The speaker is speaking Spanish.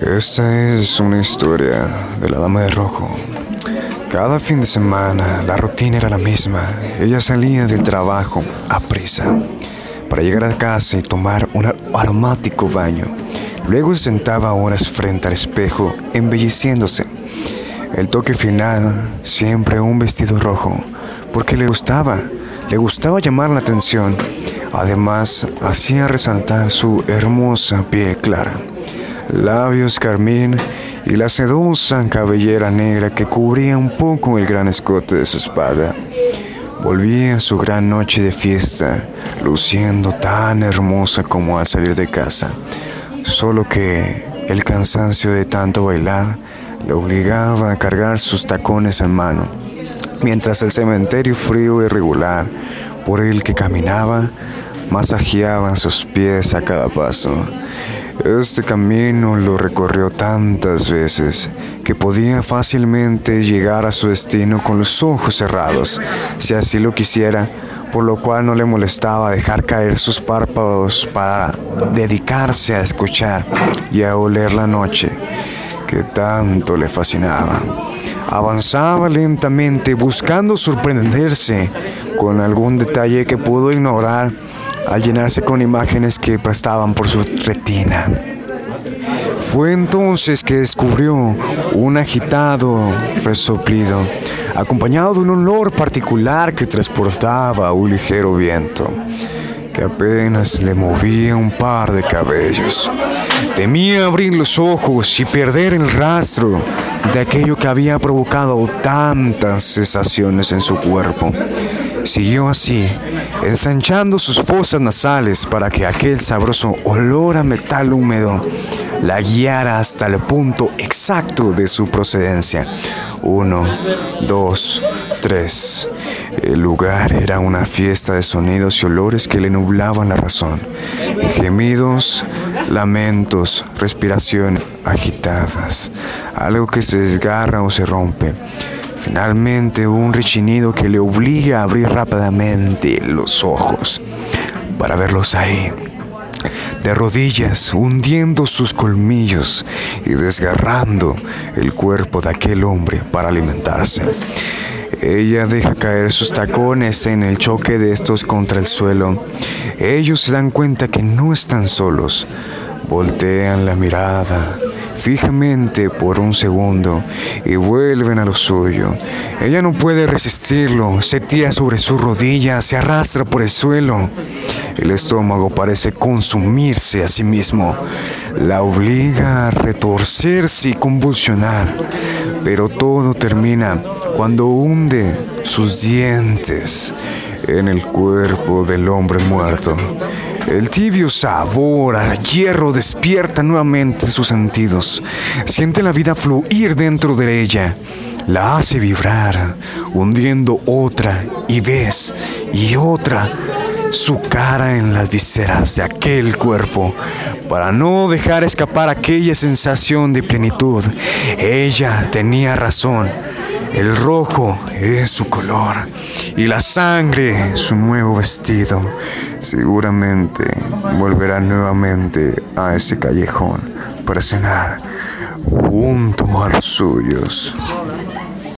Esta es una historia de la Dama de Rojo. Cada fin de semana la rutina era la misma. Ella salía del trabajo a prisa para llegar a casa y tomar un aromático baño. Luego se sentaba horas frente al espejo, embelleciéndose. El toque final, siempre un vestido rojo, porque le gustaba, le gustaba llamar la atención. Además, hacía resaltar su hermosa piel clara labios carmín y la sedosa cabellera negra que cubría un poco el gran escote de su espada. Volvía a su gran noche de fiesta, luciendo tan hermosa como al salir de casa, solo que el cansancio de tanto bailar le obligaba a cargar sus tacones en mano, mientras el cementerio frío y regular por el que caminaba masajeaba sus pies a cada paso. Este camino lo recorrió tantas veces que podía fácilmente llegar a su destino con los ojos cerrados, si así lo quisiera, por lo cual no le molestaba dejar caer sus párpados para dedicarse a escuchar y a oler la noche, que tanto le fascinaba. Avanzaba lentamente buscando sorprenderse con algún detalle que pudo ignorar al llenarse con imágenes que prestaban por su retina. Fue entonces que descubrió un agitado resoplido, acompañado de un olor particular que transportaba un ligero viento, que apenas le movía un par de cabellos. Temía abrir los ojos y perder el rastro de aquello que había provocado tantas sensaciones en su cuerpo. Siguió así, ensanchando sus fosas nasales para que aquel sabroso olor a metal húmedo la guiara hasta el punto exacto de su procedencia. Uno, dos, tres. El lugar era una fiesta de sonidos y olores que le nublaban la razón. Gemidos, lamentos, respiraciones agitadas, algo que se desgarra o se rompe. Finalmente un rechinido que le obliga a abrir rápidamente los ojos para verlos ahí, de rodillas, hundiendo sus colmillos y desgarrando el cuerpo de aquel hombre para alimentarse. Ella deja caer sus tacones en el choque de estos contra el suelo. Ellos se dan cuenta que no están solos. Voltean la mirada fijamente por un segundo y vuelven a lo suyo. Ella no puede resistirlo, se tira sobre su rodilla, se arrastra por el suelo. El estómago parece consumirse a sí mismo. La obliga a retorcerse y convulsionar. Pero todo termina cuando hunde sus dientes en el cuerpo del hombre muerto. El tibio sabor a hierro despierta nuevamente sus sentidos. Siente la vida fluir dentro de ella. La hace vibrar, hundiendo otra y vez y otra su cara en las viseras de aquel cuerpo para no dejar escapar aquella sensación de plenitud. Ella tenía razón. El rojo es su color y la sangre su nuevo vestido. Seguramente volverá nuevamente a ese callejón para cenar junto a los suyos.